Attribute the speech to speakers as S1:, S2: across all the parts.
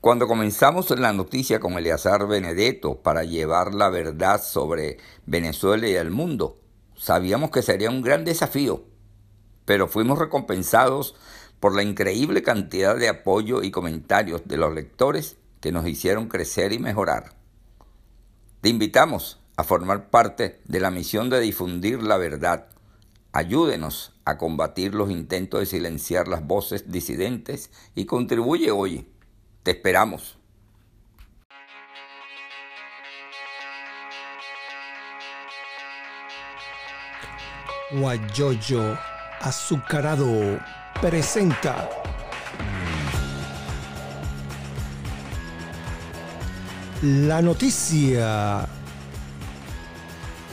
S1: Cuando comenzamos la noticia con Eleazar Benedetto para llevar la verdad sobre Venezuela y el mundo, sabíamos que sería un gran desafío, pero fuimos recompensados por la increíble cantidad de apoyo y comentarios de los lectores que nos hicieron crecer y mejorar. Te invitamos a formar parte de la misión de difundir la verdad. Ayúdenos a combatir los intentos de silenciar las voces disidentes y contribuye hoy te esperamos.
S2: Guayoyo Azucarado presenta la noticia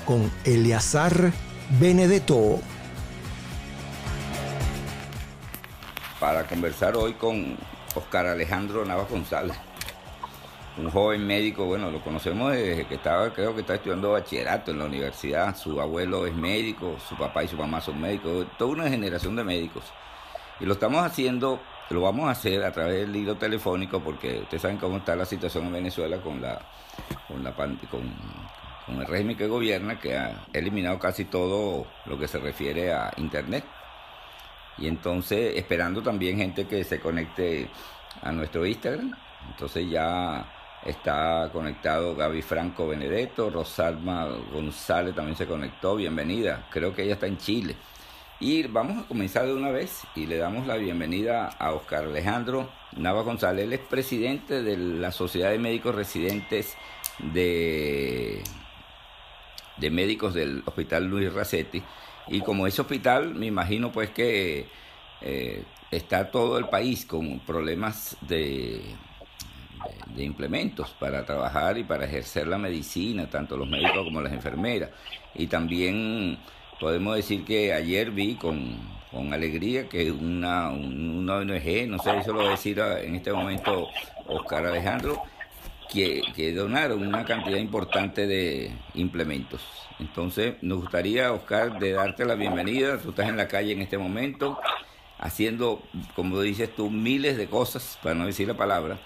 S2: con Eleazar Benedetto.
S1: Para conversar hoy con Oscar Alejandro Navas González, un joven médico, bueno, lo conocemos desde que estaba, creo que está estudiando bachillerato en la universidad, su abuelo es médico, su papá y su mamá son médicos, toda una generación de médicos. Y lo estamos haciendo, lo vamos a hacer a través del hilo telefónico porque ustedes saben cómo está la situación en Venezuela con la con la con, con el régimen que gobierna que ha eliminado casi todo lo que se refiere a internet. Y entonces esperando también gente que se conecte a nuestro Instagram. Entonces ya está conectado Gaby Franco Benedetto, Rosalma González también se conectó, bienvenida. Creo que ella está en Chile. Y vamos a comenzar de una vez y le damos la bienvenida a Oscar Alejandro Nava González. Él es presidente de la Sociedad de Médicos Residentes de, de Médicos del Hospital Luis Racetti y como ese hospital, me imagino pues que eh, está todo el país con problemas de, implementos para trabajar y para ejercer la medicina, tanto los médicos como las enfermeras. Y también podemos decir que ayer vi con, con alegría que una, una ONG, no sé si lo voy a decir en este momento Oscar Alejandro, que, que donaron una cantidad importante de implementos. Entonces, nos gustaría, Oscar, de darte la bienvenida. Tú estás en la calle en este momento, haciendo, como dices tú, miles de cosas, para no decir la palabra.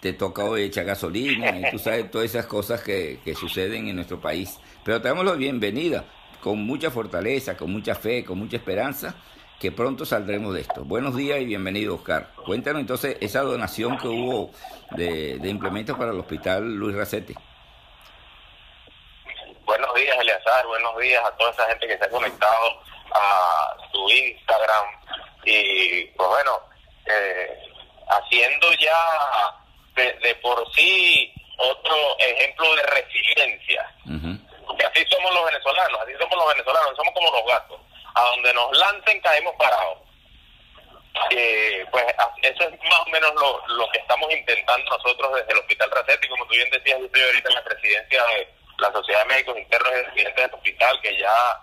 S1: Te toca hoy echar gasolina y tú sabes todas esas cosas que, que suceden en nuestro país. Pero te damos la bienvenida, con mucha fortaleza, con mucha fe, con mucha esperanza, que pronto saldremos de esto. Buenos días y bienvenido, Oscar. Cuéntanos entonces esa donación que hubo de, de implementos para el Hospital Luis Racetti.
S3: Buenos días, Eleazar. Buenos días a toda esa gente que se ha conectado a su Instagram. Y pues bueno, eh, haciendo ya de, por sí otro ejemplo de resiliencia. Porque así somos los venezolanos, así somos los venezolanos, somos como los gatos a donde nos lancen caemos parados. Eh, pues eso es más o menos lo, lo que estamos intentando nosotros desde el Hospital Racetti, como tú bien decías, yo estoy ahorita en la presidencia de la Sociedad de Médicos Internos y Residentes del hospital, que ya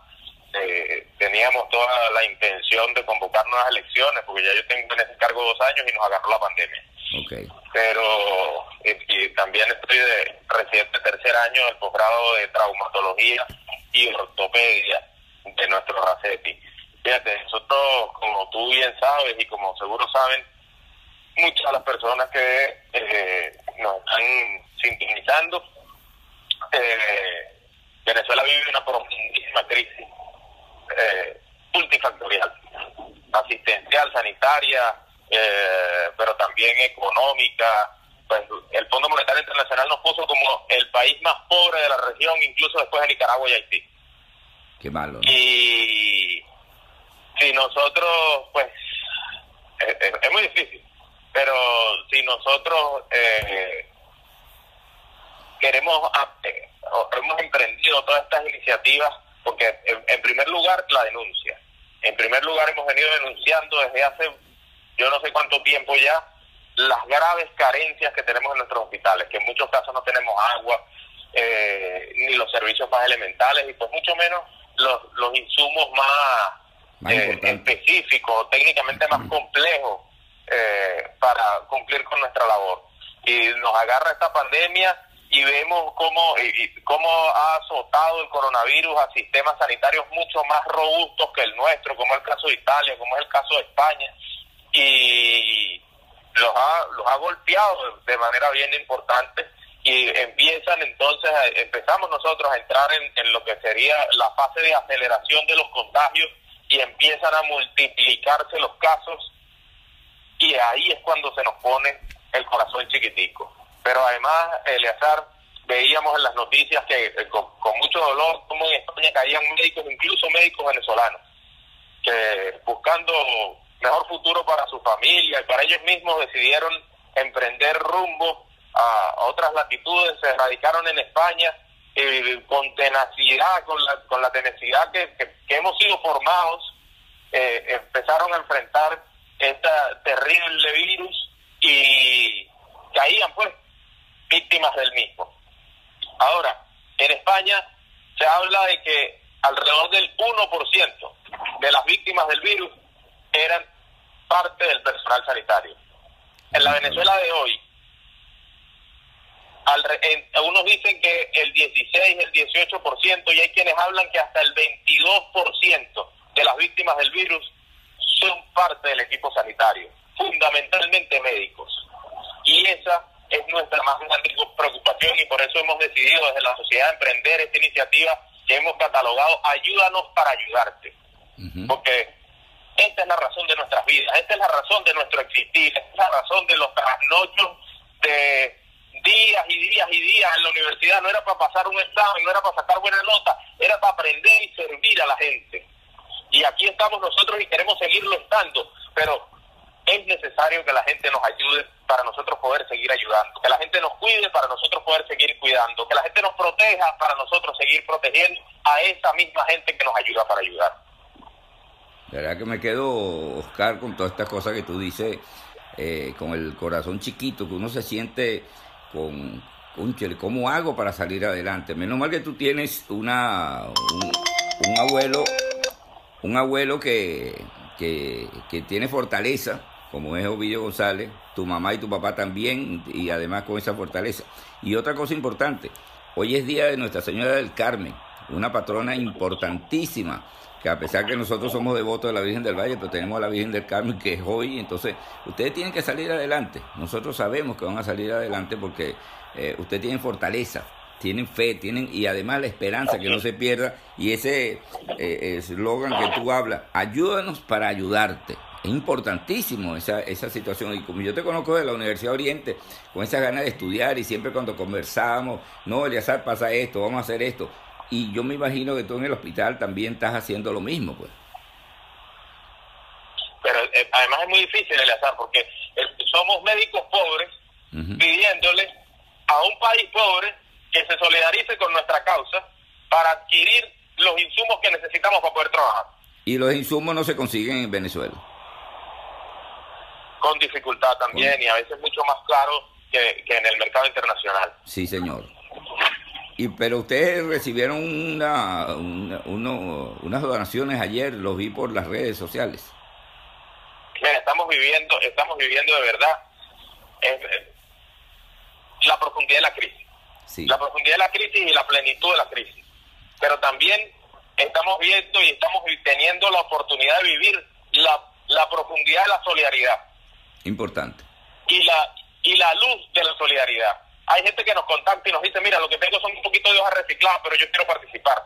S3: eh, teníamos toda la intención de convocar nuevas elecciones, porque ya yo tengo en ese cargo dos años y nos agarró la pandemia.
S1: Okay.
S3: Pero y, también estoy de residente tercer año del posgrado de traumatología y ortopedia de nuestro Racetti. Fíjate, nosotros, como tú bien sabes y como seguro saben, muchas de las personas que eh, nos están sintonizando, eh, Venezuela vive una profundísima crisis eh, multifactorial, asistencial, sanitaria, eh, pero también económica. Pues el Fondo Monetario Internacional nos puso como el país más pobre de la región, incluso después de Nicaragua y Haití. Y si nosotros, pues, es, muy difícil, pero si nosotros eh, queremos, eh, hemos emprendido todas estas iniciativas, porque en, primer lugar la denuncia. En primer lugar hemos venido denunciando desde hace yo no sé cuánto tiempo ya las graves carencias que tenemos en nuestros hospitales, que en muchos casos no tenemos agua, eh, ni los servicios más elementales, y pues mucho menos los, los insumos más, eh, específicos, técnicamente más complejos eh, para cumplir con nuestra labor. Y nos agarra esta pandemia y vemos cómo, y, cómo ha azotado el coronavirus a sistemas sanitarios mucho más robustos que el nuestro, como es el caso de Italia, como es el caso de España. Y los ha, los ha golpeado de manera bien importante y empiezan entonces, empezamos nosotros a entrar en, en lo que sería la fase de aceleración de los contagios y empiezan a multiplicarse los casos y ahí es cuando se nos pone el corazón chiquitico. Pero además, Eleazar, veíamos en las noticias que eh, con, mucho dolor como en España caían médicos, incluso médicos venezolanos, que buscando mejor futuro para su familia y para ellos mismos decidieron emprender rumbo a, otras latitudes, se radicaron en España eh, con tenacidad, con la, con la tenacidad que, que, hemos sido formados, eh, empezaron a enfrentar esta terrible virus y caían pues víctimas del mismo. Ahora, en España se habla de que alrededor del 1% de las víctimas del virus eran parte del personal sanitario. En la Venezuela de hoy, unos dicen que el 16, el 18%, y hay quienes hablan que hasta el 22% de las víctimas del virus son parte del equipo sanitario, fundamentalmente médicos. Y esa es nuestra más grande preocupación y por eso hemos decidido desde la sociedad emprender esta iniciativa que hemos catalogado Ayúdanos para ayudarte. Porque esta es la razón de nuestras vidas, esta es la razón de nuestro existir, esta es la razón de los trasnochos de días y días y días en la universidad. No era para pasar un examen, no era para sacar buena nota, era para aprender y servir a la gente. Y aquí estamos nosotros y queremos seguirlo estando, pero es necesario que la gente nos ayude para nosotros poder seguir ayudando, que la gente nos cuide para nosotros poder seguir cuidando, que la gente nos proteja para nosotros seguir protegiendo a esa misma gente que nos ayuda para ayudar.
S1: La verdad que me quedo, Oscar, con todas estas cosas que tú dices, eh, con el corazón chiquito, que uno se siente con, ¿cómo hago para salir adelante? Menos mal que tú tienes una, un, abuelo, un abuelo que, que, que tiene fortaleza, como es Ovidio González, tu mamá y tu papá también, y además con esa fortaleza. Y otra cosa importante, hoy es día de Nuestra Señora del Carmen, una patrona importantísima, que a pesar que nosotros somos devotos de la Virgen del Valle, pero tenemos a la Virgen del Carmen que es hoy, entonces ustedes tienen que salir adelante. Nosotros sabemos que van a salir adelante porque eh, ustedes tienen fortaleza, tienen fe, tienen y además la esperanza que no se pierda y ese eh, eslogan que tú hablas, ayúdanos para ayudarte. Es importantísimo esa, esa situación. Y como yo te conozco de la Universidad Oriente, con esa ganas de estudiar y siempre cuando conversamos, no, Eliazar, pasa esto, vamos a hacer esto. Y yo me imagino que tú en el hospital también estás haciendo lo mismo, pues.
S3: Pero eh, además es muy difícil, Eliazar, porque eh, somos médicos pobres pidiéndole a un país pobre que se solidarice con nuestra causa para adquirir los insumos que necesitamos para poder trabajar.
S1: Y los insumos no se consiguen en Venezuela
S3: con dificultad también y a veces mucho más claro que, en el mercado internacional.
S1: Sí, señor. Y pero ustedes recibieron una, unas donaciones ayer, los vi por las redes sociales.
S3: Mira, estamos viviendo, estamos viviendo de verdad la profundidad de la crisis. Sí. La profundidad de la crisis y la plenitud de la crisis. Pero también estamos viendo y estamos teniendo la oportunidad de vivir la, la profundidad de la solidaridad.
S1: Importante.
S3: Y la, y la luz de la solidaridad. Hay gente que nos contacta y nos dice, mira, lo que tengo son un poquito de hojas recicladas, pero yo quiero participar.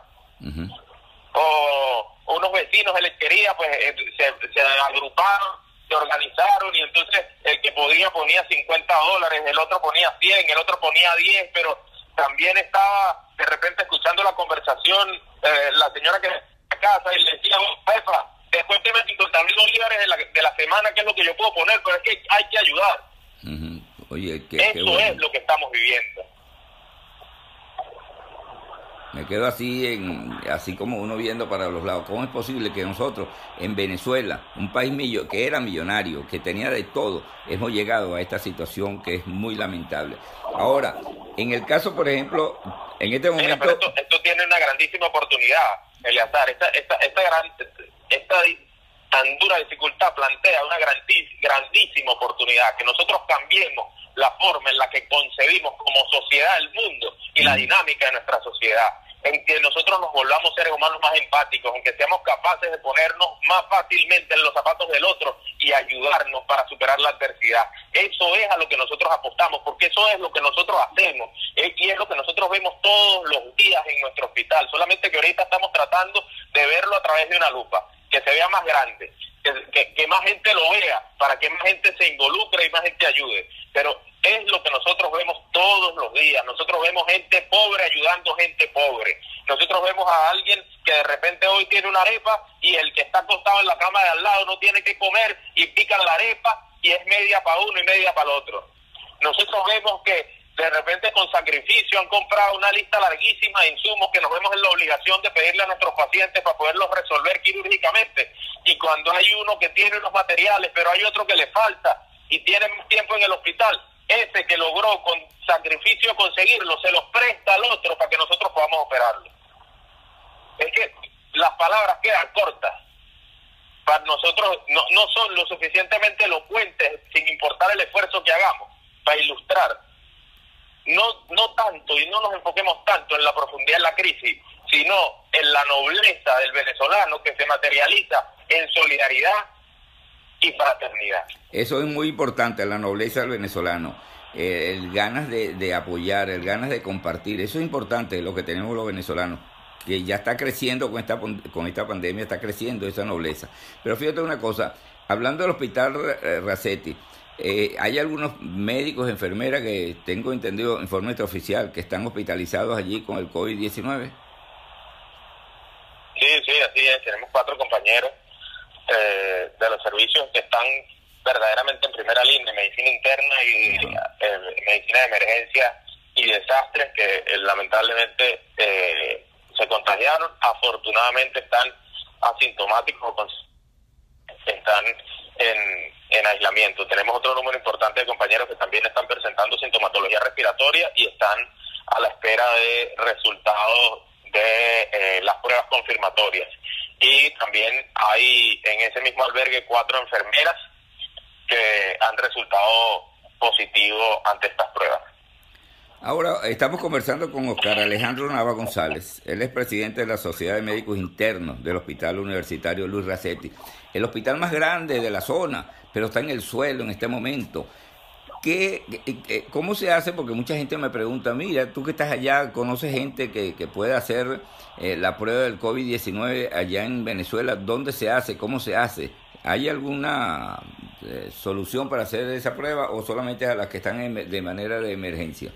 S3: O unos vecinos de lechería, pues eh, se, se agruparon, se organizaron y entonces el que podía ponía 50 dólares, el otro ponía 100, el otro ponía 10, pero también estaba de repente escuchando la conversación eh, la señora que en casa y le decía, jefa, descuénteme 50 mil dólares de la, de la semana, que es lo que yo puedo poner, pero es que hay que ayudar.
S1: Oye,
S3: Eso es lo que estamos viviendo.
S1: Me quedo así, en, así como uno viendo para los lados. ¿Cómo es posible que nosotros, en Venezuela, un país millo, que era millonario, que tenía de todo, hemos llegado a esta situación que es muy lamentable? Ahora, en el caso, por ejemplo, en este momento...
S3: esto, esto, tiene una grandísima oportunidad, Eleazar. Esta, esta, esta gran, esta tan dura dificultad plantea una grandísima oportunidad, que nosotros cambiemos la forma en la que concebimos como sociedad el mundo y la dinámica de nuestra sociedad. en que nosotros nos volvamos seres humanos más empáticos, en que seamos capaces de ponernos más fácilmente en los zapatos del otro y ayudarnos para superar la adversidad. Eso es a lo que nosotros apostamos, porque eso es lo que nosotros hacemos eh, y es lo que nosotros vemos todos los días en nuestro hospital, solamente que ahorita estamos tratando de verlo a través de una lupa, que se vea más grande, que, que más gente lo vea, para que más gente se involucre y más gente ayude. Pero es lo que nosotros vemos todos los días. Nosotros vemos gente pobre ayudando gente pobre. Nosotros vemos a alguien que de repente hoy tiene una arepa y el que está acostado en la cama de al lado no tiene que comer y pican la arepa y es media para uno y media para el otro. Nosotros vemos que de repente con sacrificio han comprado una lista larguísima de insumos que nos vemos en la obligación de pedirle a nuestros pacientes para poderlos resolver quirúrgicamente. Y cuando hay uno que tiene los materiales, pero hay otro que le falta y tiene más tiempo en el hospital, ese que logró con sacrificio conseguirlo, se los presta al otro para que nosotros podamos operarlo. Es que las palabras quedan cortas. Para nosotros no, no son lo suficientemente elocuentes, sin importar el esfuerzo que hagamos, para ilustrar. No, no tanto, y no nos enfoquemos tanto en la profundidad de la crisis, sino en la nobleza del venezolano que se materializa en solidaridad y fraternidad.
S1: Eso es muy importante, la nobleza del venezolano. Eh, el ganas de, de, apoyar, el ganas de compartir. Eso es importante, lo que tenemos los venezolanos, que ya está creciendo con esta, con esta pandemia, está creciendo esa nobleza. Pero fíjate una cosa, hablando del hospital eh, Racetti, eh, hay algunos médicos, enfermeras que tengo entendido en forma oficial que están hospitalizados allí con el COVID-19.
S3: Sí, sí, así es. Tenemos cuatro compañeros eh, de los servicios que están verdaderamente en primera línea, medicina interna y eh, medicina de emergencia y desastres que eh, lamentablemente eh, se contagiaron. Afortunadamente están asintomáticos, están en, en aislamiento. Tenemos otro número importante de compañeros que también están presentando sintomatología respiratoria y están a la espera de resultados de eh, las pruebas confirmatorias. Y también hay en ese mismo albergue cuatro enfermeras que han resultado positivos ante estas pruebas.
S1: Ahora estamos conversando con Oscar Alejandro Nava González. Él es presidente de la Sociedad de Médicos Internos del Hospital Universitario Luis Racetti, el hospital más grande de la zona, pero está en el suelo en este momento. ¿Qué, ¿Cómo se hace? Porque mucha gente me pregunta, mira, tú que estás allá, conoces gente que, que puede hacer eh, la prueba del COVID-19 allá en Venezuela, ¿dónde se hace? ¿Cómo se hace? ¿Hay alguna eh, solución para hacer esa prueba o solamente a las que están en, de manera de emergencia?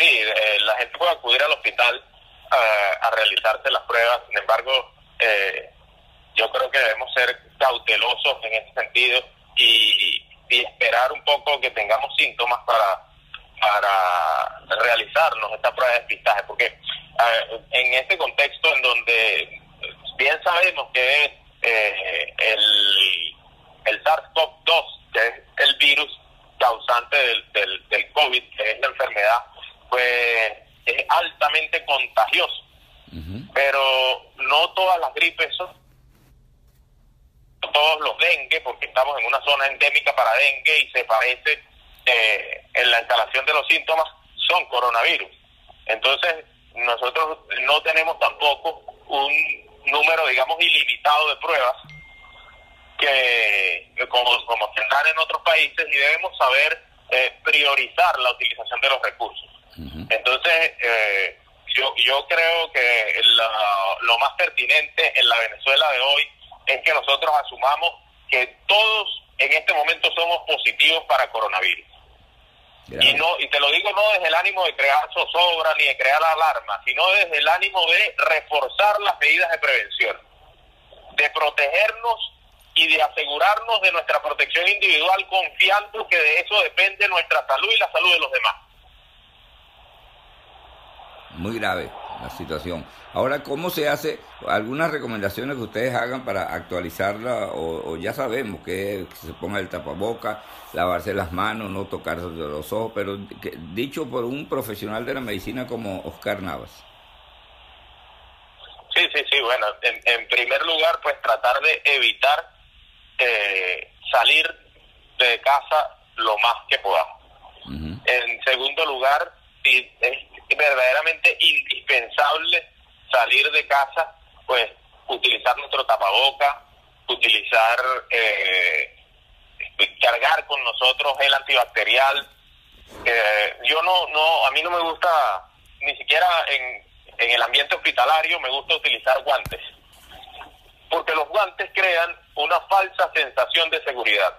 S3: Sí, eh, la gente puede acudir al hospital uh, a realizarse las pruebas, sin embargo, eh, yo creo que debemos ser cautelosos en ese sentido y, esperar un poco que tengamos síntomas para, para realizarnos esta prueba de despistaje, porque uh, en este contexto en donde bien sabemos que eh, el, el SARS-CoV-2, que es el virus causante del, del, del, COVID, que es la enfermedad, pues es altamente contagioso. Uh -huh. Pero no todas las gripes son todos los dengue, porque estamos en una zona endémica para dengue y se parece eh, en la instalación de los síntomas, son coronavirus. Entonces, nosotros no tenemos tampoco un número, digamos, ilimitado de pruebas que, como, como tendrán en otros países, y debemos saber eh, priorizar la utilización de los recursos. Uh -huh. Entonces, eh, yo, yo creo que la, lo más pertinente en la Venezuela de hoy es que nosotros asumamos que todos en este momento somos positivos para coronavirus. Y no y te lo digo no desde el ánimo de crear zozobra ni de crear alarma, sino desde el ánimo de reforzar las medidas de prevención, de protegernos y de asegurarnos de nuestra protección individual confiando que de eso depende nuestra salud y la salud de los demás.
S1: Muy grave la situación. Ahora, ¿cómo se hace? Algunas recomendaciones que ustedes hagan para actualizarla, o, o ya sabemos que se ponga el tapaboca, lavarse las manos, no tocarse los ojos, pero que, dicho por un profesional de la medicina como Oscar Navas.
S3: Sí, sí, sí, bueno, en, en primer lugar, pues tratar de evitar eh, salir de casa lo más que podamos. Uh -huh. En segundo lugar, si es verdaderamente indispensable salir de casa, pues utilizar nuestro tapaboca, utilizar, eh, cargar con nosotros el antibacterial. Eh, yo no, no, a mí no me gusta, ni siquiera en, en el ambiente hospitalario, me gusta utilizar guantes, porque los guantes crean una falsa sensación de seguridad.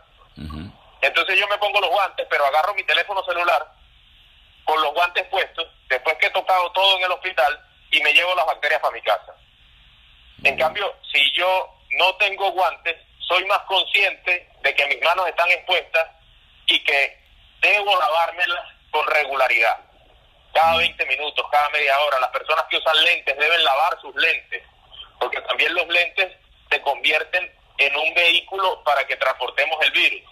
S3: Entonces yo me pongo los guantes, pero agarro mi teléfono celular con los guantes puestos, después que he tocado todo en el hospital, y me llevo las bacterias para mi casa. En cambio, si yo no tengo guantes, soy más consciente de que mis manos están expuestas y que debo lavármelas con regularidad. Cada 20 minutos, cada media hora. Las personas que usan lentes deben lavar sus lentes, porque también los lentes se convierten en un vehículo para que transportemos el virus.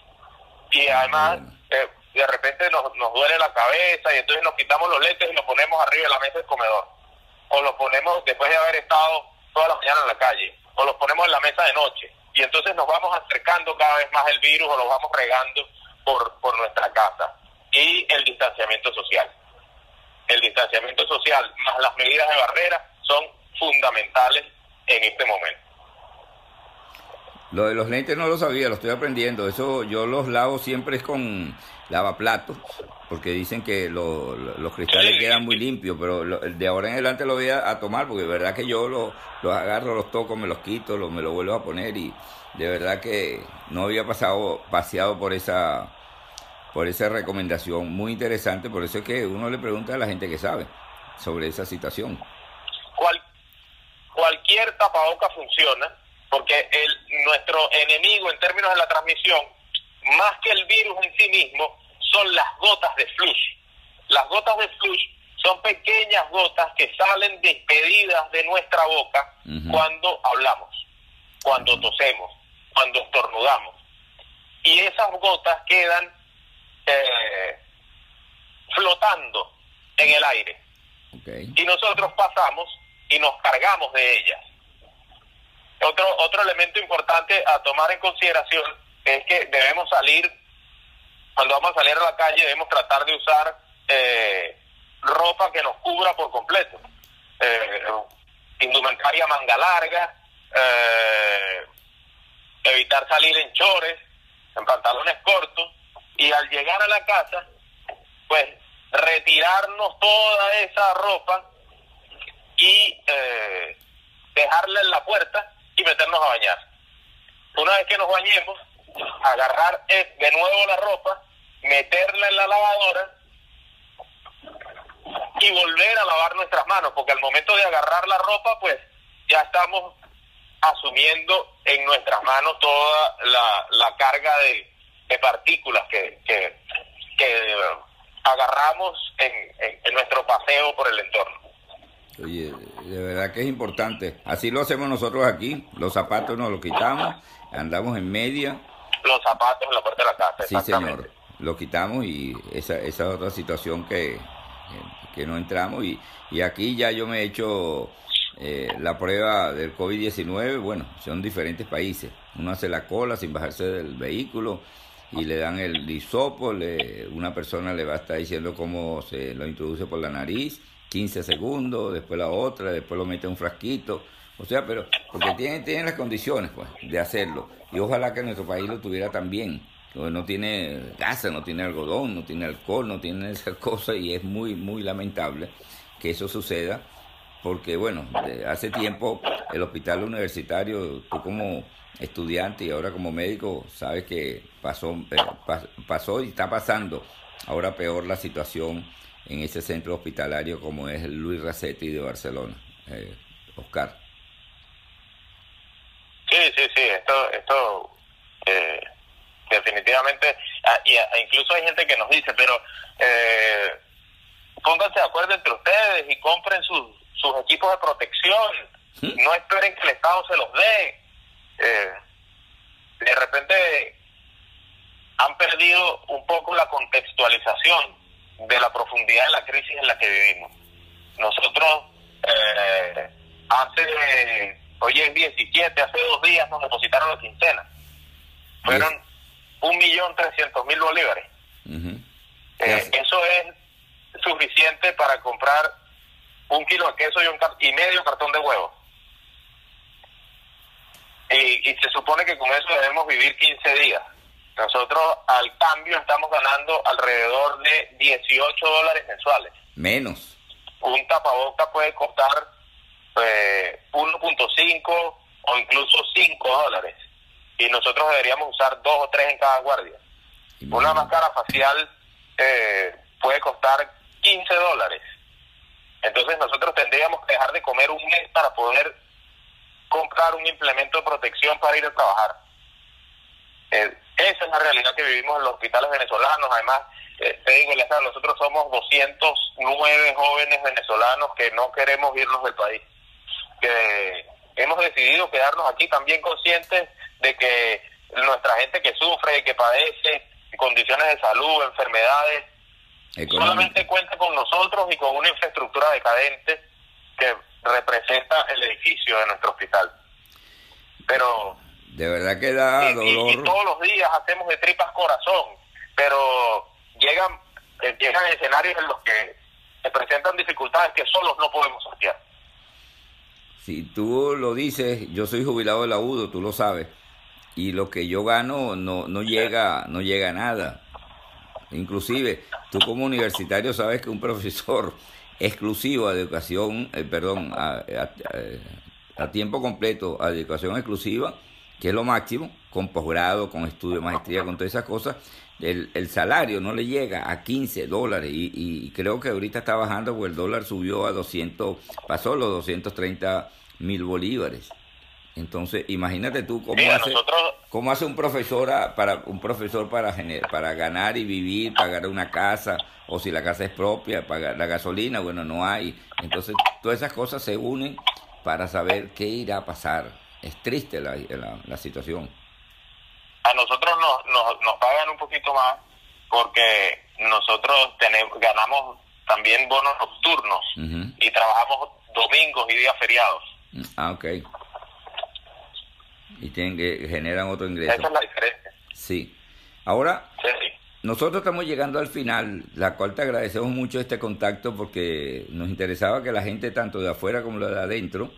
S3: Y además, eh, de repente nos, nos duele la cabeza y entonces nos quitamos los lentes y nos ponemos arriba de la mesa del comedor. O los ponemos después de haber estado toda la mañana en la calle. O los ponemos en la mesa de noche. Y entonces nos vamos acercando cada vez más el virus o lo vamos regando por, por nuestra casa. Y el distanciamiento social. El distanciamiento social más las medidas de barrera son fundamentales en este momento.
S1: Lo de los lentes no lo sabía, lo estoy aprendiendo. Eso yo los lavo siempre es con lavaplatos, porque dicen que los cristales quedan muy limpios, pero de ahora en adelante lo voy a, tomar, porque de verdad que yo los, los agarro, los toco, me los quito, los, me los vuelvo a poner y de verdad que no había pasado paseado por esa por esa recomendación muy interesante, por eso es que uno le pregunta a la gente que sabe sobre esa situación.
S3: Cual, cualquier tapaboca funciona, porque el, nuestro enemigo en términos de la transmisión, más que el virus en sí mismo, son las gotas de flush. Las gotas de flush son pequeñas gotas que salen despedidas de nuestra boca cuando hablamos, cuando tosemos, cuando estornudamos. Y esas gotas quedan eh, flotando en el aire. Y nosotros pasamos y nos cargamos de ellas. Otro, otro elemento importante a tomar en consideración es que debemos salir, cuando vamos a salir a la calle, debemos tratar de usar eh, ropa que nos cubra por completo. Eh, indumentaria manga larga, eh, evitar salir en chores, en pantalones cortos, y al llegar a la casa, pues retirarnos toda esa ropa y eh, dejarla en la puerta y meternos a bañar. Una vez que nos bañemos, agarrar eh, de nuevo la ropa, meterla en la lavadora y volver a lavar nuestras manos, porque al momento de agarrar la ropa, pues ya estamos asumiendo en nuestras manos toda la, carga de, de partículas que, que, agarramos en, en nuestro paseo por el entorno.
S1: Oye, de verdad que es importante. Así lo hacemos nosotros aquí. Los zapatos nos los quitamos, andamos en media.
S3: Los zapatos en la puerta de la casa.
S1: Sí, señor. Lo quitamos y esa, esa otra situación que, que no entramos. Y, y aquí ya yo me he hecho eh, la prueba del COVID-19. Bueno, son diferentes países. Uno hace la cola sin bajarse del vehículo y le dan el hisopo. Le, una persona le va a estar diciendo cómo se lo introduce por la nariz 15 segundos, después la otra, después lo mete en un frasquito. O sea, pero porque tienen, tienen las condiciones pues, de hacerlo. Y ojalá que nuestro país lo tuviera también. No tiene gasa, no tiene algodón, no tiene alcohol, no tiene esas cosas y es muy, muy lamentable que eso suceda. Porque, bueno, hace tiempo el hospital universitario, tú como estudiante y ahora como médico, sabes que pasó, eh, pasó y está pasando ahora peor la situación en ese centro hospitalario como es Luis Racetti de Barcelona. Eh, Oscar.
S3: Sí, sí, sí, esto, esto eh, definitivamente, ah, y, ah, incluso hay gente que nos dice, pero eh, pónganse de acuerdo entre ustedes y compren sus, sus equipos de protección, ¿Mm? no esperen que el Estado se los dé. Eh, de repente han perdido un poco la contextualización de la profundidad de la crisis en la que vivimos. Nosotros eh, hace, hoy es 17, hace dos días nos depositaron la quincena. Fueron un millón trescientos mil bolívares. Eh, eso es suficiente para comprar un kilo de queso y, un, y medio cartón de huevos. Y, y se supone que con eso debemos vivir 15 días. Nosotros al cambio estamos ganando alrededor de 18 dólares mensuales.
S1: Menos.
S3: Un tapaboca puede costar eh, 1.5 o incluso 5 dólares. Y nosotros deberíamos usar dos o tres en cada guardia. Una máscara facial eh, puede costar 15 dólares. Entonces nosotros tendríamos que dejar de comer un mes para poder comprar un implemento de protección para ir a trabajar. Eh, esa es la realidad que vivimos en los hospitales venezolanos. Además, eh, te digo, nosotros somos 209 jóvenes venezolanos que no queremos irnos del país. Que hemos decidido quedarnos aquí también conscientes de que nuestra gente que sufre, que padece condiciones de salud, enfermedades, solamente cuenta con nosotros y con una infraestructura decadente que representa el edificio de nuestro hospital. Pero...
S1: De verdad que da
S3: dolor. Y, todos los días hacemos de tripas corazón, pero llegan, eh, llegan escenarios en los que se presentan dificultades que solos no podemos sortear.
S1: Si tú lo dices, yo soy jubilado de la UDO, tú lo sabes, y lo que yo gano no, no llega no llega a nada. Inclusive, tú como universitario sabes que un profesor exclusivo de educación, eh, perdón, a, a, tiempo completo, a educación exclusiva, que es lo máximo, con posgrado, con estudio, maestría, con todas esas cosas, el, el salario no le llega a 15 dólares y, y, creo que ahorita está bajando porque el dólar subió a 200, pasó los 230 mil bolívares. Entonces, imagínate tú cómo hace cómo hace un profesor para un profesor para para ganar y vivir, pagar una casa o si la casa es propia, pagar la gasolina, bueno, no hay. Entonces, todas esas cosas se unen para saber qué irá a pasar. Es triste la, la, situación.
S3: A nosotros nos, nos, nos pagan un poquito más porque nosotros tenemos ganamos también bonos nocturnos y trabajamos domingos y días feriados.
S1: Ah, ok y tienen que generan otro ingreso.
S3: Esa es la diferencia.
S1: Sí. Ahora, nosotros estamos llegando al final, la cual te agradecemos mucho este contacto porque nos interesaba que la gente, tanto de afuera como de adentro,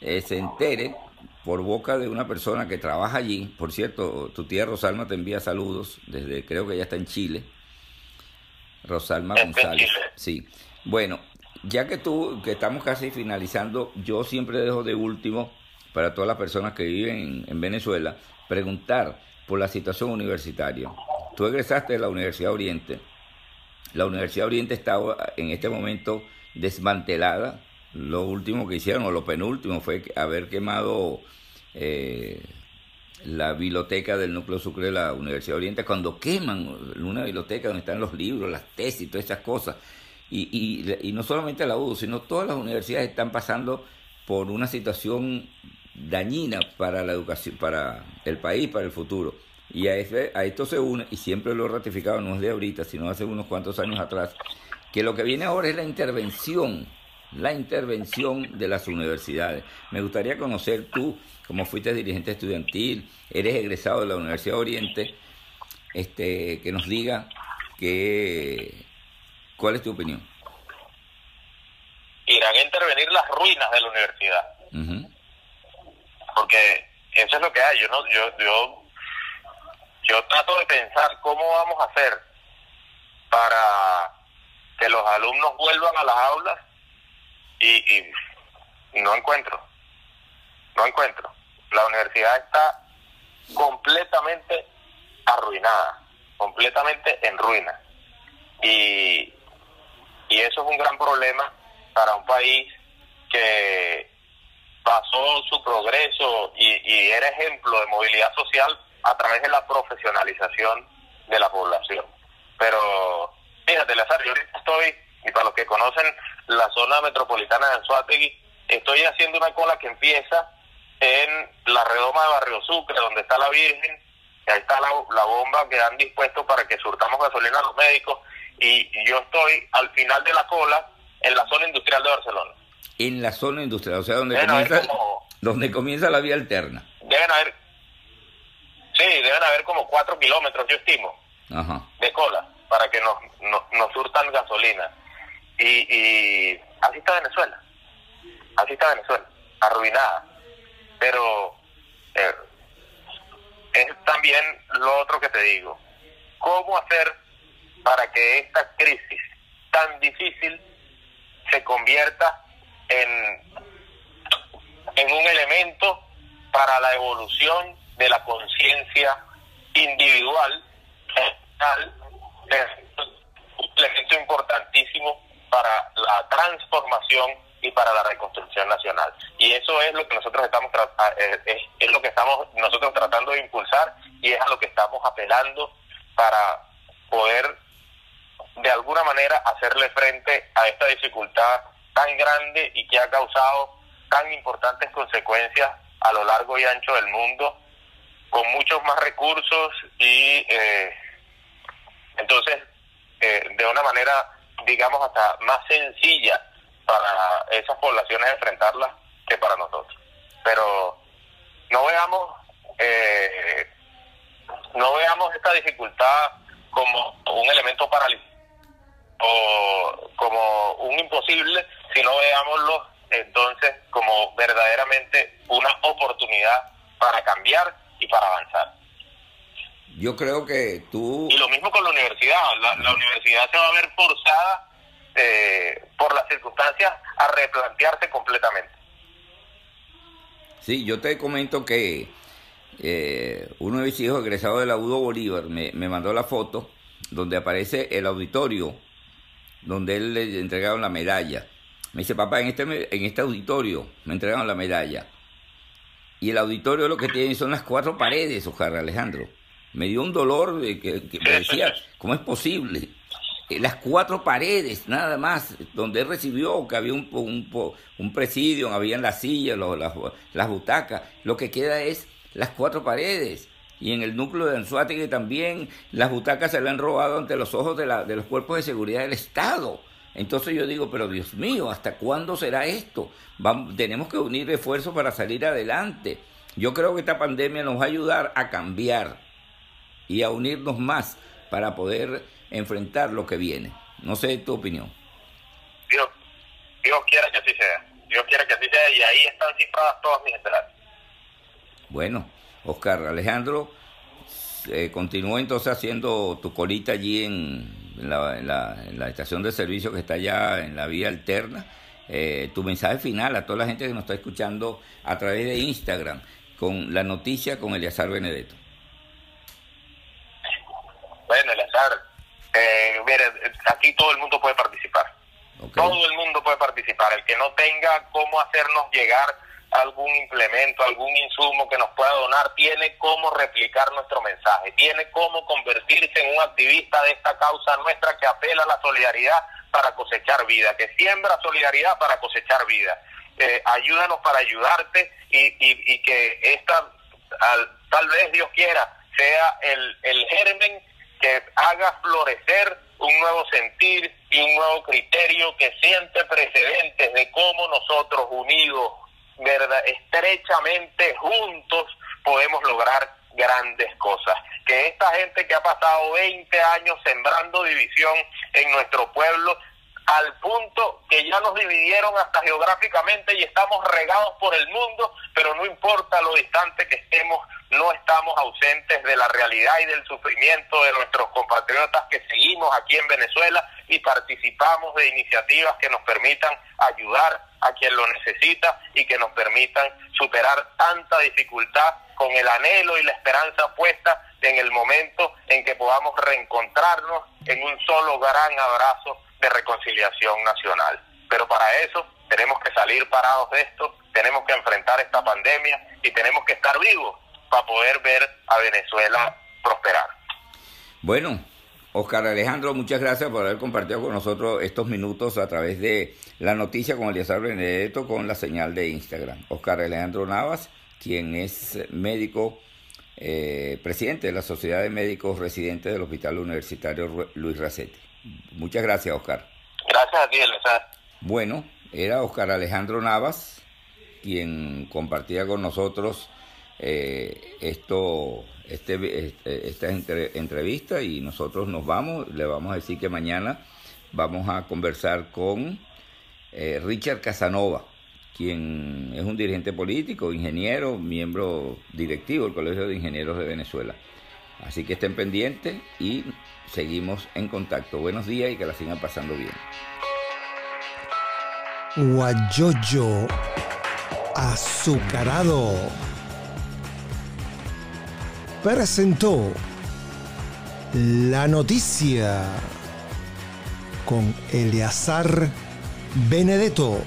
S1: eh, se entere por boca de una persona que trabaja allí. Por cierto, tu tía Rosalma te envía saludos desde, creo que ya está en Chile. Rosalma González. Sí. Bueno, ya que tú, que estamos casi finalizando, yo siempre dejo de último para todas las personas que viven en, Venezuela, preguntar por la situación universitaria. Tú egresaste de la Universidad Oriente. La Universidad Oriente está en este momento desmantelada. Lo último que hicieron, o lo penúltimo, fue haber quemado eh, la biblioteca del núcleo sucre de la Universidad Oriente. Cuando queman una biblioteca donde están los libros, las tesis, todas esas cosas, y, y, no solamente la UDO, sino todas las universidades están pasando por una situación dañina para la educación, para el país, para el futuro. Y a, a esto se une, y siempre lo he ratificado, no es de ahorita, sino hace unos cuantos años atrás, que lo que viene ahora es la intervención, la intervención de las universidades. Me gustaría conocer tú, como fuiste dirigente estudiantil, eres egresado de la Universidad Oriente, este, que nos diga que, cuál es tu opinión.
S3: Irán a intervenir las ruinas de la universidad porque eso es lo que hay. Yo no, yo, yo, yo trato de pensar cómo vamos a hacer para que los alumnos vuelvan a las aulas y, y no encuentro, no encuentro. La universidad está completamente arruinada, completamente en ruina. Y, y eso es un gran problema para un país que basó su progreso y, era ejemplo de movilidad social a través de la profesionalización de la población. Pero fíjate, Lazar, yo ahorita estoy, y para los que conocen la zona metropolitana de Anzuategui, estoy haciendo una cola que empieza en la redoma de Barrio Sucre, donde está la Virgen, ahí está la, la bomba que han dispuesto para que surtamos gasolina a los médicos, y yo estoy al final de la cola en la zona industrial de Barcelona
S1: en la zona industrial, o sea, donde comienza, donde comienza la vía alterna.
S3: Deben haber, sí, deben haber como cuatro kilómetros, yo estimo, de cola, para que nos, nos, surtan gasolina. Y, así está Venezuela. Así está Venezuela, arruinada. Pero eh, es también lo otro que te digo. ¿Cómo hacer para que esta crisis tan difícil se convierta en, en un elemento para la evolución de la conciencia individual, un elemento importantísimo para la transformación y para la reconstrucción nacional. Y eso es lo que nosotros estamos es, es lo que estamos nosotros tratando de impulsar y es a lo que estamos apelando para poder de alguna manera hacerle frente a esta dificultad tan grande y que ha causado tan importantes consecuencias a lo largo y ancho del mundo, con muchos más recursos y eh, entonces eh, de una manera, digamos, hasta más sencilla para esas poblaciones enfrentarlas que para nosotros. Pero no veamos, eh, no veamos esta dificultad como un elemento paralizante o como un imposible, sino veámoslo entonces como verdaderamente una oportunidad para cambiar y para avanzar.
S1: Yo creo que tú...
S3: Y lo mismo con la universidad. La, universidad se va a ver forzada eh, por las circunstancias a replantearse completamente.
S1: Sí, yo te comento que eh, uno de mis hijos egresado de la UDO Bolívar me, me mandó la foto donde aparece el auditorio donde él le entregaron la medalla. Me dice, papá, en este, en este auditorio me entregaron la medalla. Y el auditorio lo que tiene son las cuatro paredes, Ojalá Alejandro. Me dio un dolor de que, me decía, ¿cómo es posible? Eh, las cuatro paredes, nada más, donde él recibió, que había un, un, un presidio, habían las sillas, las, las butacas. Lo que queda es las cuatro paredes y en el núcleo de Anzuategui también las butacas se le han robado ante los ojos de, la, de los cuerpos de seguridad del Estado. Entonces yo digo, pero Dios mío, ¿hasta cuándo será esto? Vamos, tenemos que unir esfuerzos para salir adelante. Yo creo que esta pandemia nos va a ayudar a cambiar y a unirnos más para poder enfrentar lo que viene. No sé tu opinión.
S3: Dios, Dios quiera que así sea. Dios quiera que así sea y ahí están cifradas todas mis esperanzas.
S1: Bueno, Oscar Alejandro, eh, continúa entonces haciendo tu colita allí en, la, estación de servicio que está allá en la vía alterna. Eh, tu mensaje final a toda la gente que nos está escuchando a través de Instagram con la noticia con Eliazar Benedetto.
S3: Bueno, Eliazar, eh, mire, aquí todo el mundo puede participar. Todo el mundo puede participar. El que no tenga cómo hacernos llegar algún implemento, algún insumo que nos pueda donar, tiene cómo replicar nuestro mensaje, tiene cómo convertirse en un activista de esta causa nuestra que apela a la solidaridad para cosechar vida, que siembra solidaridad para cosechar vida. Eh, ayúdanos para ayudarte y, y, que esta, tal vez Dios quiera, sea el, el germen que haga florecer un nuevo sentir y un nuevo criterio que siente precedentes de cómo nosotros unidos verdad, estrechamente juntos podemos lograr grandes cosas. Que esta gente que ha pasado 20 años sembrando división en nuestro pueblo, al punto que ya nos dividieron hasta geográficamente y estamos regados por el mundo, pero no importa lo distante que estemos, no estamos ausentes de la realidad y del sufrimiento de nuestros compatriotas que seguimos aquí en Venezuela y participamos de iniciativas que nos permitan ayudar a quien lo necesita y que nos permitan superar tanta dificultad con el anhelo y la esperanza puesta en el momento en que podamos reencontrarnos en un solo gran abrazo de reconciliación nacional. Pero para eso tenemos que salir parados de esto, tenemos que enfrentar esta pandemia y tenemos que estar vivos para poder ver a Venezuela prosperar.
S1: Bueno, Oscar Alejandro, muchas gracias por haber compartido con nosotros estos minutos a través de la noticia con Eliezer Benedetto con la señal de Instagram. Oscar Alejandro Navas, quien es médico, eh, presidente de la Sociedad de Médicos Residentes del Hospital Universitario Luis Racetti. Muchas gracias, Oscar.
S3: Gracias a ti.
S1: Bueno, era Oscar Alejandro Navas quien compartía con nosotros eh, esto este, este esta entrevista y nosotros nos vamos, le vamos a decir que mañana vamos a conversar con eh, Richard Casanova, quien es un dirigente político, ingeniero, miembro directivo del Colegio de Ingenieros de Venezuela. Así que estén pendientes y seguimos en contacto. Buenos días y que la sigan pasando bien.
S2: Guayoyo azucarado presentó la noticia con Eleazar Benedetto.